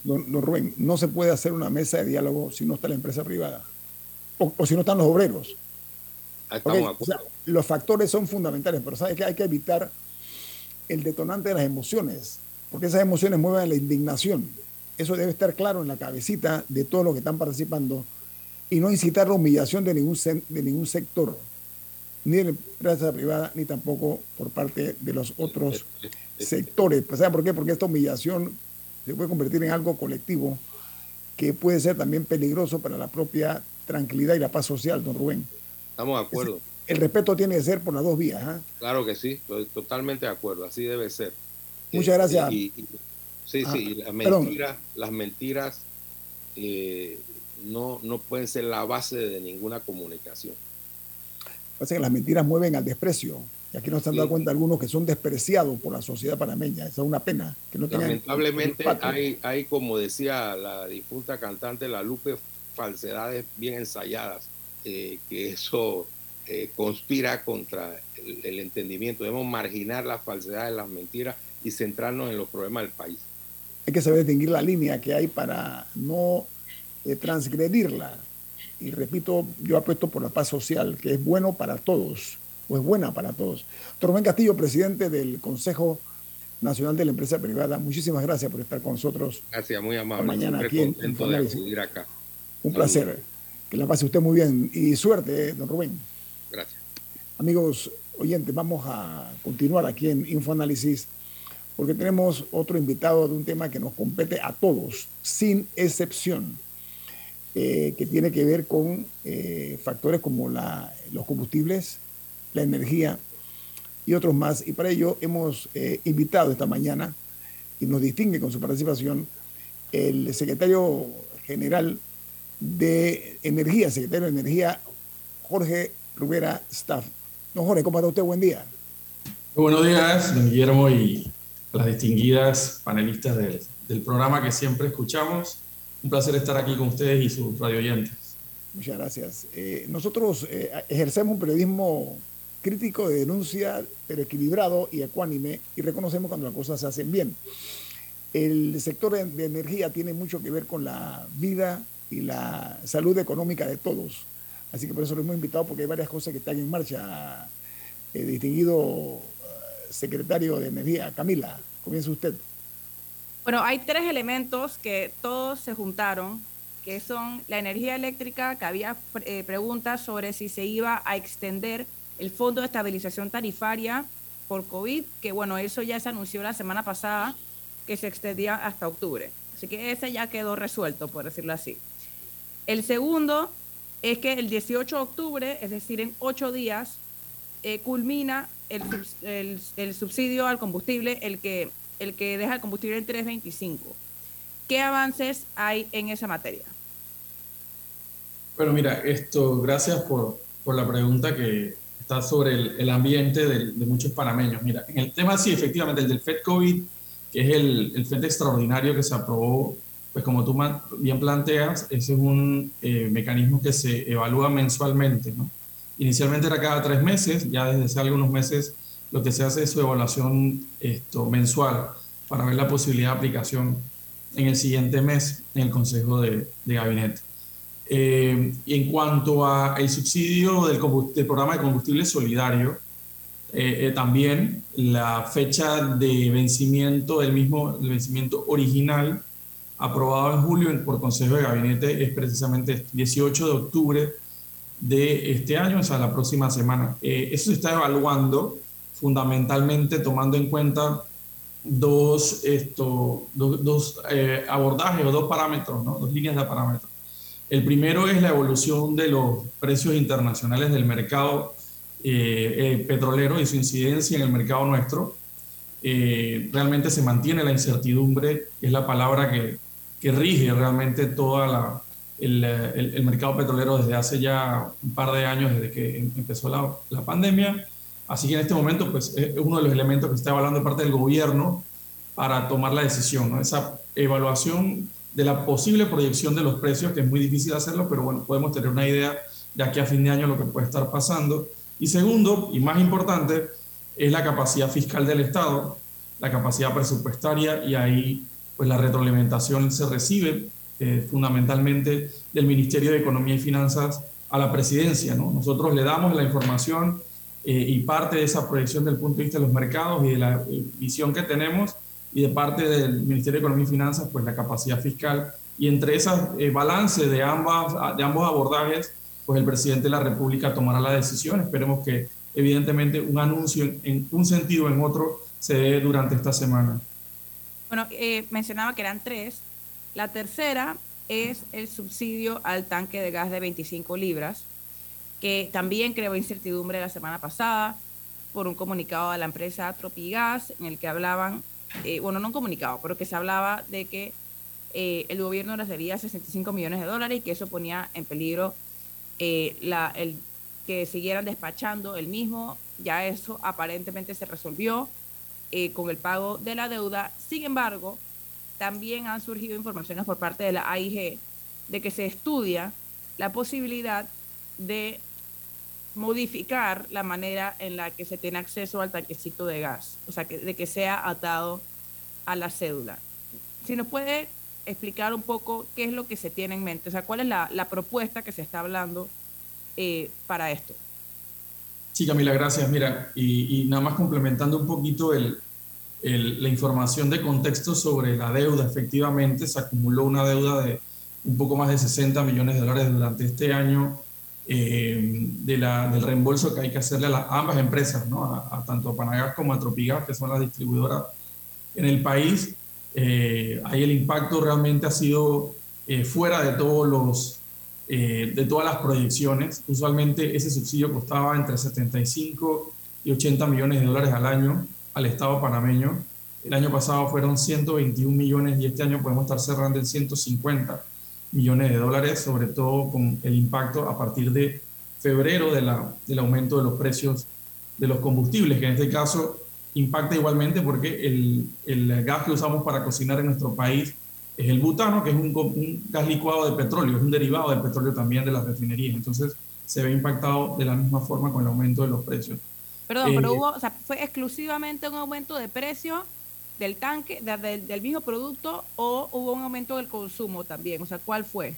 Don, Rubén, no se puede hacer una mesa de diálogo si no está la empresa privada o, si no están los obreros. los factores son fundamentales, pero ¿sabes que Hay que evitar el detonante de las emociones, porque esas emociones mueven la indignación. Eso debe estar claro en la cabecita de todos los que están participando y no incitar la humillación de ningún, de ningún sector, ni de la empresa privada, ni tampoco por parte de los otros sectores. ¿Saben por qué? Porque esta humillación se puede convertir en algo colectivo que puede ser también peligroso para la propia tranquilidad y la paz social, don Rubén. Estamos de acuerdo. El respeto tiene que ser por las dos vías. ¿ah? Claro que sí, estoy totalmente de acuerdo, así debe ser. Muchas eh, gracias. sí, sí, ah, las mentiras, las mentiras eh, no, no pueden ser la base de ninguna comunicación. Parece que las mentiras mueven al desprecio. Y aquí nos han dado cuenta algunos que son despreciados por la sociedad panameña. Esa es una pena. Que no Lamentablemente hay, hay, como decía la difunta cantante La Lupe, falsedades bien ensayadas, eh, que eso eh, conspira contra el, entendimiento. Debemos marginar las falsedades, las mentiras y centrarnos en los problemas del país. Hay que saber distinguir la línea que hay para no eh, transgredirla. Y repito, yo apuesto por la paz social, que es bueno para todos o es buena para todos. Tormén Castillo, presidente del Consejo Nacional de la Empresa Privada, muchísimas gracias por estar con nosotros. Gracias, muy amable. Mañana aquí en, de acá. Un placer. Que la pase usted muy bien y suerte, eh, don Rubén. Amigos oyentes, vamos a continuar aquí en Infoanálisis porque tenemos otro invitado de un tema que nos compete a todos, sin excepción, eh, que tiene que ver con eh, factores como los combustibles, la energía y otros más. Y para ello hemos eh, invitado esta mañana, y nos distingue con su participación, el secretario general de Energía, secretario de Energía, Jorge Rubera Staff. No, Jorge, ¿cómo está usted? Buen día. buenos días, don Guillermo, y las distinguidas panelistas del, programa que siempre escuchamos. Un placer estar aquí con ustedes y sus radio oyentes. Muchas gracias. Eh, nosotros eh, ejercemos un periodismo crítico de denuncia, pero equilibrado y ecuánime, y reconocemos cuando las cosas se hacen bien. El sector de energía tiene mucho que ver con la vida y la salud económica de todos. Así que por eso lo hemos invitado porque hay varias cosas que están en marcha. Eh, distinguido eh, secretario de Energía, Camila, comienza usted. Bueno, hay tres elementos que todos se juntaron, que son la energía eléctrica, que había eh, preguntas sobre si se iba a extender el Fondo de Estabilización Tarifaria por COVID, que bueno, eso ya se anunció la semana pasada, que se extendía hasta octubre. Así que ese ya quedó resuelto, por decirlo así. El segundo es que el 18 de octubre, es decir, en ocho días, eh, culmina el, subsidio al combustible, el que, el que deja el combustible en 3.25. ¿Qué avances hay en esa materia? Bueno, mira, esto, gracias por, por la pregunta que está sobre el, el ambiente de, de, muchos panameños. Mira, en el tema sí, efectivamente, el del FED COVID, que es el, el FED extraordinario que se aprobó pues como tú bien planteas, ese es un eh, mecanismo que se evalúa mensualmente. ¿no? Inicialmente era cada tres meses, ya desde hace algunos meses lo que se hace es su evaluación esto, mensual para ver la posibilidad de aplicación en el siguiente mes en el Consejo de, de Gabinete. Eh, y en cuanto al subsidio del, del, programa de combustible solidario, eh, también la fecha de vencimiento del mismo, el vencimiento original aprobado en julio por Consejo de Gabinete es precisamente 18 de octubre de este año, o sea, la próxima semana. Eh, eso se está evaluando fundamentalmente tomando en cuenta dos, esto, dos, eh, abordajes o dos parámetros, ¿no? dos líneas de parámetros. El primero es la evolución de los precios internacionales del mercado eh, petrolero y su incidencia en el mercado nuestro. realmente se mantiene la incertidumbre, es la palabra que, que rige realmente todo la, el, el, mercado petrolero desde hace ya un par de años, desde que em, empezó la, la, pandemia. Así que en este momento, pues es uno de los elementos que está evaluando parte del gobierno para tomar la decisión, ¿no? esa evaluación de la posible proyección de los precios, que es muy difícil hacerlo, pero bueno, podemos tener una idea de aquí a fin de año lo que puede estar pasando. Y segundo, y más importante, es la capacidad fiscal del Estado, la capacidad presupuestaria, y ahí pues la retroalimentación se recibe eh, fundamentalmente del Ministerio de Economía y Finanzas a la presidencia. ¿no? Nosotros le damos la información eh, y parte de esa proyección del punto de vista de los mercados y de la eh, visión que tenemos y de parte del Ministerio de Economía y Finanzas, pues la capacidad fiscal. Y entre ese balance de, ambas, de ambos abordajes, pues el presidente de la República tomará la decisión. Esperemos que evidentemente un anuncio en, en un sentido o en otro se dé durante esta semana. Bueno, eh, mencionaba que eran tres. La tercera es el subsidio al tanque de gas de 25 libras, que también creó incertidumbre la semana pasada por un comunicado de la empresa Tropigas en el que hablaban, eh, bueno, no un comunicado, pero que se hablaba de que eh, el gobierno recibía 65 millones de dólares y que eso ponía en peligro la, el, que siguieran despachando el mismo. Ya eso aparentemente se resolvió eh, con el pago de la deuda. Sin embargo, también han surgido informaciones por parte de la AIG de que se estudia la posibilidad de modificar la manera en la que se tiene acceso al tanquecito de gas, o sea, que, de que sea atado a la cédula. Si nos puede explicar un poco qué es lo que se tiene en mente, o sea, cuál es la, propuesta que se está hablando eh, para esto. Sí, Camila, gracias. Mira, y, nada más complementando un poquito el, la información de contexto sobre la deuda, efectivamente se acumuló una deuda de un poco más de 60 millones de dólares durante este año eh, de la, del reembolso que hay que hacerle a, ambas empresas, ¿no? a, tanto a Panagas como a Tropigas, que son las distribuidoras en el país. Eh, ahí el impacto realmente ha sido eh, fuera de todos los eh, de todas las proyecciones. Usualmente ese subsidio costaba entre 75 y 80 millones de dólares al año al Estado panameño. El año pasado fueron 121 millones y este año podemos estar cerrando en 150 millones de dólares, sobre todo con el impacto a partir de febrero de la, del aumento de los precios de los combustibles, que en este caso impacta igualmente porque el, el gas que usamos para cocinar en nuestro país es el butano, que es un, gas licuado de petróleo, es un derivado del petróleo también de las refinerías. Entonces se ve impactado de la misma forma con el aumento de los precios. Perdón, pero eh, hubo, o sea, fue exclusivamente un aumento de precio del tanque, del, mismo producto, o hubo un aumento del consumo también. O sea, ¿cuál fue?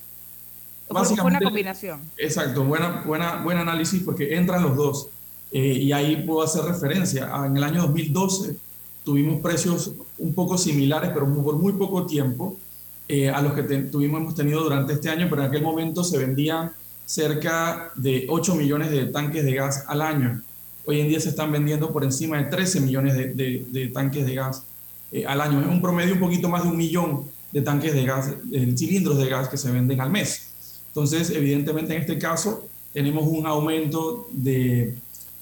Básicamente, fue una combinación. Exacto, buena, buena, buen análisis porque entran los dos. Eh, y ahí puedo hacer referencia. En el año 2012 tuvimos precios un poco similares, pero por muy poco tiempo, eh, a los que tuvimos, hemos tenido durante este año, pero en aquel momento se vendían cerca de 8 millones de tanques de gas al año. Hoy en día se están vendiendo por encima de 13 millones de, tanques de gas eh, al año. Es un promedio un poquito más de un millón de tanques de gas, de cilindros de gas que se venden al mes. Entonces, evidentemente en este caso tenemos un aumento de,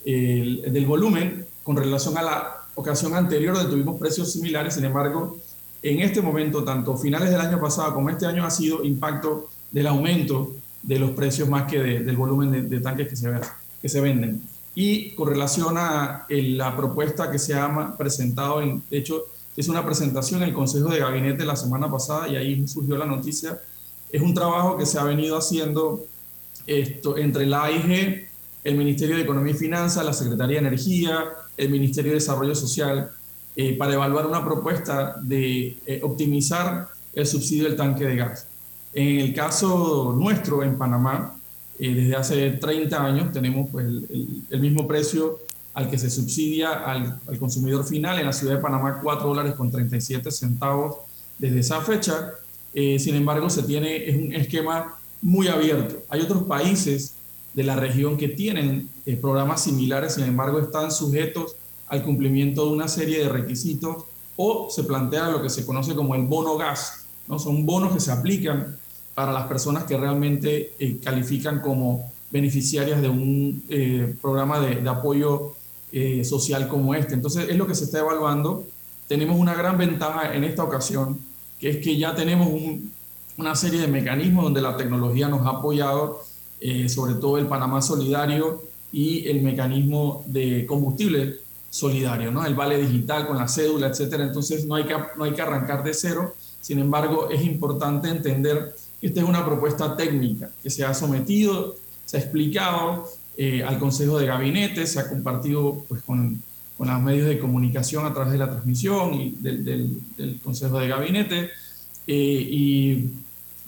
del volumen con relación a la ocasión anterior donde tuvimos precios similares. Sin embargo, en este momento, tanto finales del año pasado como este año, ha sido impacto del aumento de los precios más que del volumen de, tanques que se, venden. Y con relación a la propuesta que se ha presentado, en, de hecho, es una presentación en el Consejo de Gabinete la semana pasada y ahí surgió la noticia. Es un trabajo que se ha venido haciendo esto, entre la AIG, el Ministerio de Economía y Finanzas, la Secretaría de Energía, el Ministerio de Desarrollo Social, eh, para evaluar una propuesta de eh, optimizar el subsidio del tanque de gas. En el caso nuestro en Panamá, eh, desde hace 30 años tenemos pues, el, mismo precio al que se subsidia al, consumidor final en la ciudad de Panamá, 4 dólares con 37 centavos desde esa fecha. Eh, sin embargo, se tiene, es un esquema muy abierto. Hay otros países de la región que tienen programas similares, sin embargo, están sujetos al cumplimiento de una serie de requisitos o se plantea lo que se conoce como el bono gas. ¿no? Son bonos que se aplican para las personas que realmente eh, califican como beneficiarias de un eh, programa de, apoyo eh, social como este. Entonces es lo que se está evaluando. Tenemos una gran ventaja en esta ocasión, que es que ya tenemos una serie de mecanismos donde la tecnología nos ha apoyado, sobre todo el Panamá Solidario y el mecanismo de combustible solidario, ¿no? el vale digital con la cédula, etcétera. Entonces no hay que, no hay que arrancar de cero. Sin embargo, es importante entender esta es una propuesta técnica que se ha sometido, se ha explicado eh, al Consejo de Gabinete, se ha compartido pues, con, con, los medios de comunicación a través de la transmisión y del, del, Consejo de Gabinete. Eh, y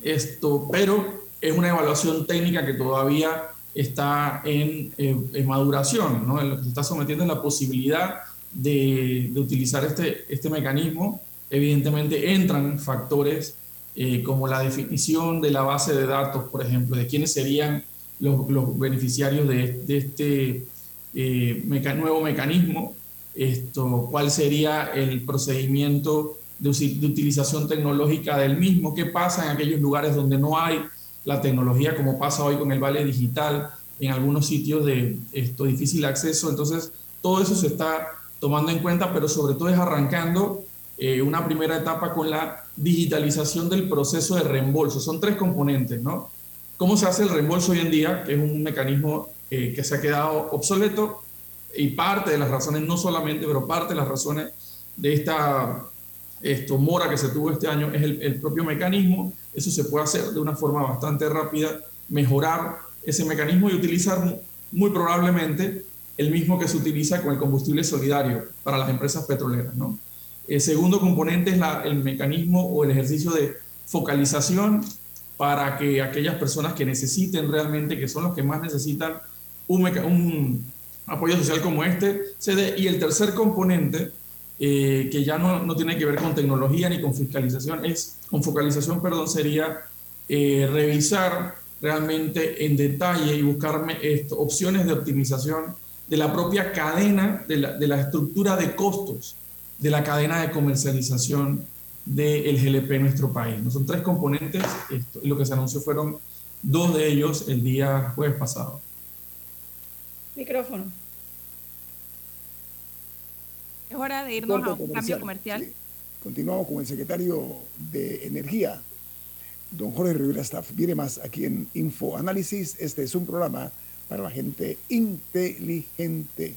esto, pero es una evaluación técnica que todavía está en, eh, en maduración, ¿no? lo que se está sometiendo es la posibilidad de, utilizar este, este mecanismo. Evidentemente entran factores eh, como la definición de la base de datos, por ejemplo, de quiénes serían los, los beneficiarios de, de este eh, nuevo mecanismo, esto, cuál sería el procedimiento de, de, utilización tecnológica del mismo, qué pasa en aquellos lugares donde no hay la tecnología, como pasa hoy con el vale digital, en algunos sitios de esto, difícil acceso. Entonces, todo eso se está tomando en cuenta, pero sobre todo es arrancando eh, una primera etapa con la digitalización del proceso de reembolso. Son tres componentes, ¿no? ¿Cómo se hace el reembolso hoy en día? Que es un mecanismo eh, que se ha quedado obsoleto y parte de las razones, no solamente, pero parte de las razones de esta esto, mora que se tuvo este año es el, el propio mecanismo. Eso se puede hacer de una forma bastante rápida, mejorar ese mecanismo y utilizar muy probablemente el mismo que se utiliza con el combustible solidario para las empresas petroleras. El segundo componente es el mecanismo o el ejercicio de focalización para que aquellas personas que necesiten realmente, que son los que más necesitan un, un apoyo social como este, se dé. Y el tercer componente, eh, que ya no, no, tiene que ver con tecnología ni con fiscalización, es con focalización, perdón, sería eh, revisar realmente en detalle y buscarme esto, opciones de optimización de la propia cadena, de la, de la estructura de costos de la cadena de comercialización del GLP en nuestro país. ¿no? Son tres componentes y lo que se anunció fueron dos de ellos el día jueves pasado. Micrófono. Es hora de irnos a un cambio comercial. Continuamos con el secretario de Energía, don Jorge Rivera Staff. Viene más aquí en Info Análisis. Este es un programa para la gente inteligente.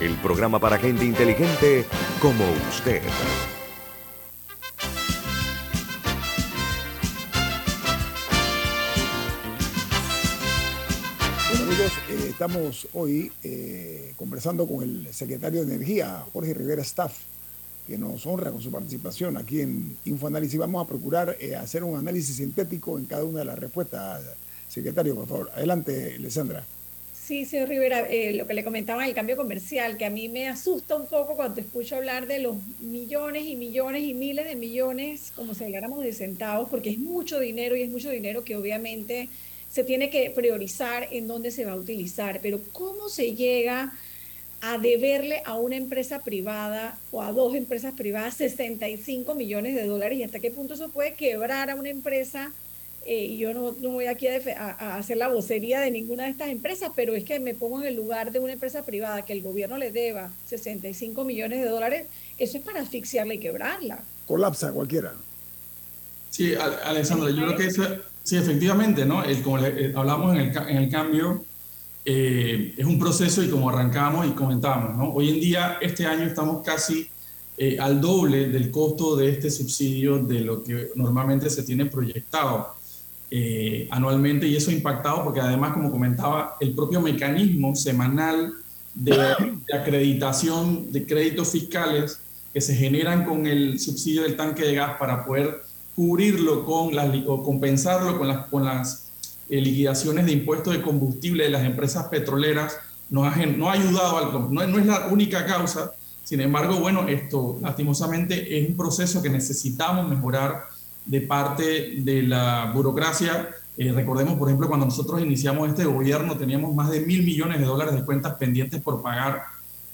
el programa para gente inteligente como usted. Bueno amigos, eh, estamos hoy eh, conversando con el secretario de Energía, Jorge Rivera Staff, que nos honra con su participación aquí en InfoAnálisis. Vamos a procurar eh, hacer un análisis sintético en cada una de las respuestas. Secretario, por favor. Adelante, Alessandra. Sí, señor Rivera, eh, lo que le comentaba el cambio comercial, que a mí me asusta un poco cuando escucho hablar de los millones y millones y miles de millones, como si habláramos de centavos, porque es mucho dinero y es mucho dinero que obviamente se tiene que priorizar en dónde se va a utilizar. Pero ¿cómo se llega a deberle a una empresa privada o a dos empresas privadas 65 millones de dólares y hasta qué punto eso puede quebrar a una empresa? Eh, y yo no, no, voy aquí a, hacer la vocería de ninguna de estas empresas, pero es que me pongo en el lugar de una empresa privada que el gobierno le deba 65 millones de dólares, eso es para asfixiarla y quebrarla. Colapsa cualquiera. Sí, Alessandra, yo creo que eso, sí, efectivamente, ¿no? El, como eh, hablamos en el, en el cambio, eh, es un proceso y como arrancamos y comentábamos, ¿no? Hoy en día, este año estamos casi al doble del costo de este subsidio de lo que normalmente se tiene proyectado. Eh, anualmente y eso ha impactado porque además, como comentaba, el propio mecanismo semanal de, acreditación de créditos fiscales que se generan con el subsidio del tanque de gas para poder cubrirlo con las, o compensarlo con las, con las eh, liquidaciones de impuestos de combustible de las empresas petroleras no ha, no ha ayudado, al, no, no es la única causa, sin embargo, bueno, esto lastimosamente es un proceso que necesitamos mejorar de parte de la burocracia. Eh, recordemos, por ejemplo, cuando nosotros iniciamos este gobierno teníamos más de mil millones de dólares de cuentas pendientes por pagar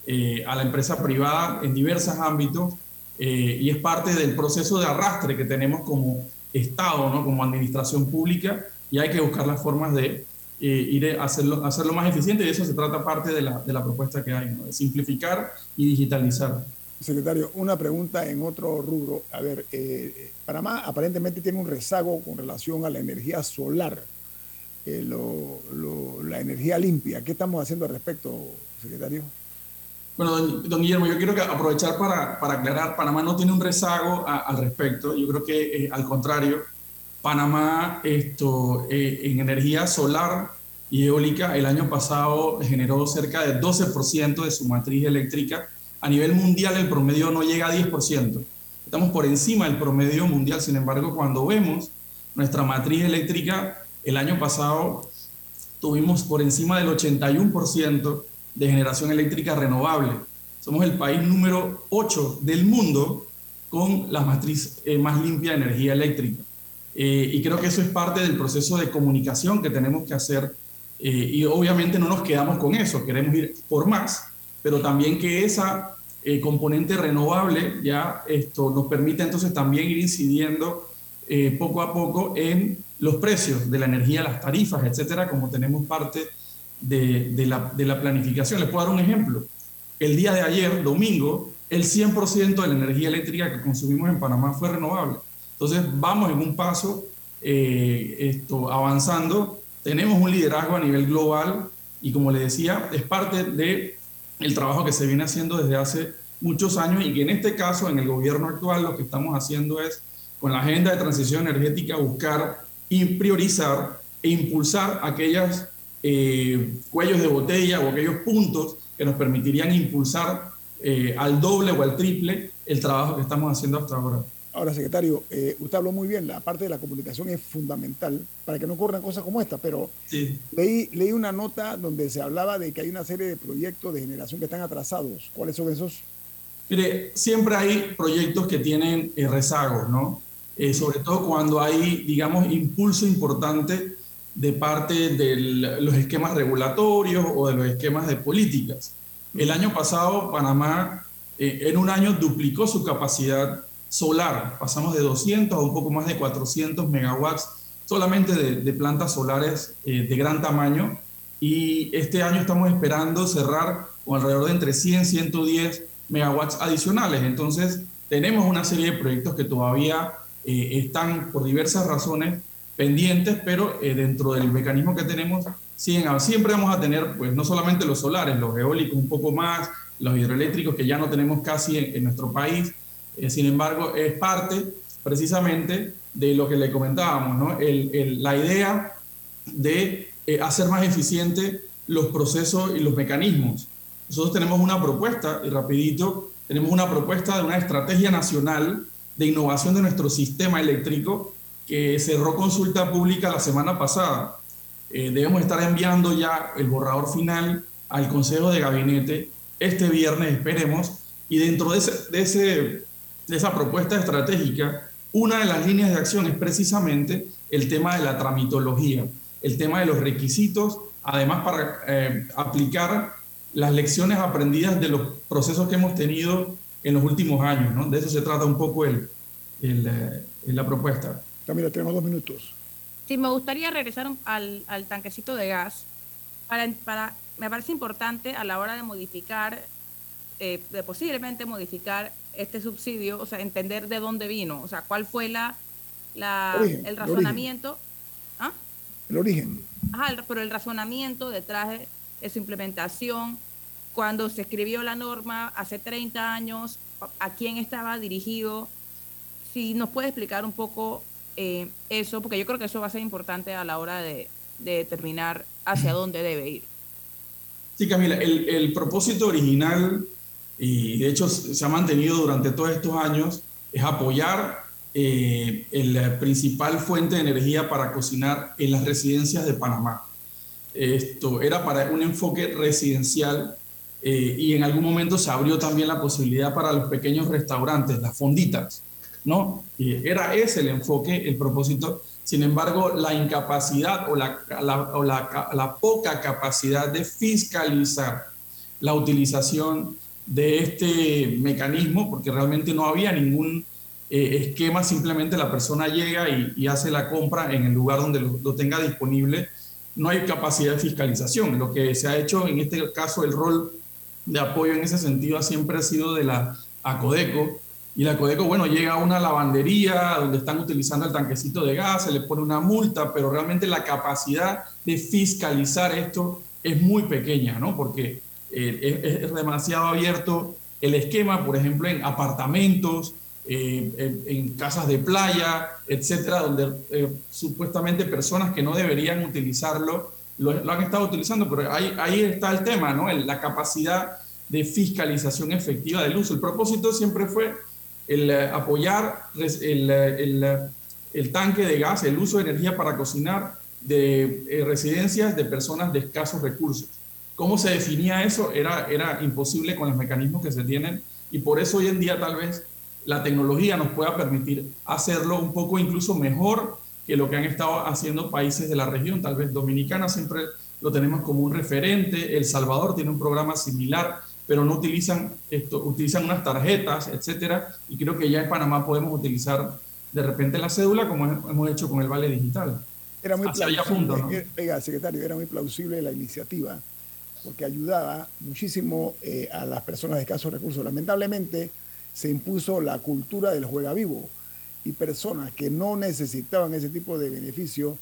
eh, a la empresa privada en diversos ámbitos eh, y es parte del proceso de arrastre que tenemos como Estado, ¿no? como administración pública y hay que buscar las formas de ir a hacerlo, hacerlo más eficiente y de eso se trata parte de la, de la propuesta que hay, de simplificar y digitalizar. Secretario, una pregunta en otro rubro. A ver, eh, Panamá aparentemente tiene un rezago con relación a la energía solar, eh, la energía limpia. ¿Qué estamos haciendo al respecto, secretario? Bueno, don, Guillermo, yo quiero aprovechar para, para, aclarar, Panamá no tiene un rezago al respecto. Yo creo que eh, al contrario, Panamá esto, en energía solar y eólica el año pasado generó cerca del 12% de su matriz eléctrica a nivel mundial el promedio no llega a 10%. Estamos por encima del promedio mundial, sin embargo, cuando vemos nuestra matriz eléctrica, el año pasado tuvimos por encima del 81% de generación eléctrica renovable. somos el país número 8 del mundo con la matriz eh, más limpia de energía eléctrica. Eh, y creo que eso es parte del proceso de comunicación que tenemos que hacer. Eh, y obviamente no nos quedamos con eso, queremos ir por más, pero también que esa componente renovable ya esto nos permite entonces también ir incidiendo poco a poco en los precios de la energía, las tarifas, etcétera, como tenemos parte de, de, la, de la planificación. Les puedo dar un ejemplo el día de ayer, domingo, el 100% de la energía eléctrica que consumimos en Panamá fue renovable. Entonces vamos en un paso eh, esto, avanzando. Tenemos un liderazgo a nivel global y como le decía, es parte del el trabajo que se viene haciendo desde hace muchos años y que en este caso, en el gobierno actual, lo que estamos haciendo es, con la agenda de transición energética, buscar y priorizar e impulsar aquellos eh, cuellos de botella o aquellos puntos que nos permitirían impulsar eh, al doble o al triple el trabajo que estamos haciendo hasta ahora. Ahora, secretario, eh, usted habló muy bien, la parte de la comunicación es fundamental para que no ocurran cosas como esta, pero leí, leí una nota donde se hablaba de que hay una serie de proyectos de generación que están atrasados. ¿Cuáles son esos? Mire, siempre hay proyectos que tienen eh, rezagos, ¿no? sobre todo cuando hay, digamos, impulso importante de parte de los esquemas regulatorios o de los esquemas de políticas. El año pasado Panamá eh, en un año duplicó su capacidad solar, pasamos de 200 a un poco más de 400 megawatts solamente de, plantas solares eh, de gran tamaño y este año estamos esperando cerrar con alrededor de entre 100 y 110 megawatts adicionales. Entonces tenemos una serie de proyectos que todavía eh, están por diversas razones pendientes, pero eh, dentro del mecanismo que tenemos, siempre vamos a tener, pues no solamente los solares, los eólicos un poco más, los hidroeléctricos que ya no tenemos casi en, nuestro país, eh, sin embargo, es parte precisamente de lo que le comentábamos, ¿no? la idea de eh, hacer más eficiente los procesos y los mecanismos. Nosotros tenemos una propuesta, y rapidito, tenemos una propuesta de una estrategia nacional de innovación de nuestro sistema eléctrico que cerró consulta pública la semana pasada. Eh, debemos estar enviando ya el borrador final al Consejo de Gabinete este viernes, esperemos, y dentro de, ese, de, ese, de esa propuesta estratégica, una de las líneas de acción es precisamente el tema de la tramitología, el tema de los requisitos, además para eh, aplicar las lecciones aprendidas de los procesos que hemos tenido en los últimos años. ¿no? De eso se trata un poco el, el, eh, la propuesta. Camila, tenemos dos minutos. Sí, me gustaría regresar al, tanquecito de gas. Para, para, me parece importante a la hora de modificar, eh, de posiblemente modificar este subsidio, o sea, entender de dónde vino, o sea, cuál fue la, la el razonamiento. ¿Ah? El origen. Ajá, pero el razonamiento detrás de su implementación, cuando se escribió la norma hace 30 años, a quién estaba dirigido. Si nos puede explicar un poco eh, eso, porque yo creo que eso va a ser importante a la hora de, determinar hacia dónde debe ir. Sí, Camila, el, propósito original, y de hecho se ha mantenido durante todos estos años, es apoyar eh, la principal fuente de energía para cocinar en las residencias de Panamá. Esto era para un enfoque residencial eh, y en algún momento se abrió también la posibilidad para los pequeños restaurantes, las fonditas. ¿no? Era ese el enfoque, el propósito. Sin embargo, la incapacidad o la, o la, poca capacidad de fiscalizar la utilización de este mecanismo, porque realmente no había ningún eh, esquema, simplemente la persona llega y, hace la compra en el lugar donde lo, tenga disponible, no hay capacidad de fiscalización. Lo que se ha hecho en este caso, el rol de apoyo en ese sentido siempre ha sido de la ACODECO, y la Codeco, bueno, llega a una lavandería donde están utilizando el tanquecito de gas, se le pone una multa, pero realmente la capacidad de fiscalizar esto es muy pequeña, ¿no? Porque eh, es, demasiado abierto el esquema, por ejemplo, en apartamentos, eh, en, casas de playa, etcétera, donde eh, supuestamente personas que no deberían utilizarlo lo, han estado utilizando, pero ahí, ahí está el tema, ¿no? la capacidad de fiscalización efectiva del uso. El propósito siempre fue el eh, apoyar el, el, el, tanque de gas, el uso de energía para cocinar de eh, residencias de personas de escasos recursos. Cómo se definía eso era, era imposible con los mecanismos que se tienen y por eso hoy en día tal vez la tecnología nos pueda permitir hacerlo un poco incluso mejor que lo que han estado haciendo países de la región. Tal vez Dominicana siempre lo tenemos como un referente, El Salvador tiene un programa similar, pero no utilizan esto, utilizan unas tarjetas, etcétera, y creo que ya en Panamá podemos utilizar de repente la cédula como hemos hecho con el Vale Digital. Era muy plausible, eh, secretario, era muy plausible la iniciativa porque ayudaba muchísimo eh, a las personas de escasos recursos. Lamentablemente se impuso la cultura del juega vivo y personas que no necesitaban ese tipo de beneficio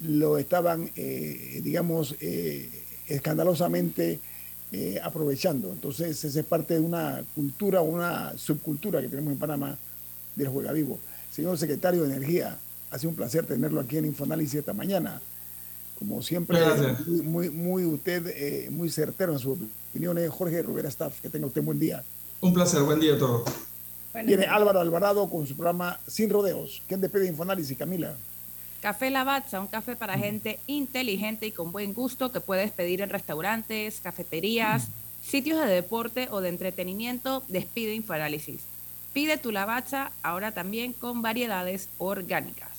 lo estaban, eh, digamos, escandalosamente aprovechando. Entonces, esa es parte de una cultura, una subcultura que tenemos en Panamá del juega vivo. Señor secretario de Energía, ha sido un placer tenerlo aquí en Infoanálisis esta mañana. Como siempre, muy, muy, usted eh, muy certero en su opiniones. Jorge Rivera Staff, que tenga usted un buen día. Un placer, buen día a todos. Viene Álvaro Alvarado con su programa Sin Rodeos. ¿Quién despide Infoanálisis, Camila? Café Lavazza, un café para gente inteligente y con buen gusto que puedes pedir en restaurantes, cafeterías, sitios de deporte o de entretenimiento. Despide Infoanálisis. Pide tu Lavazza ahora también con variedades orgánicas.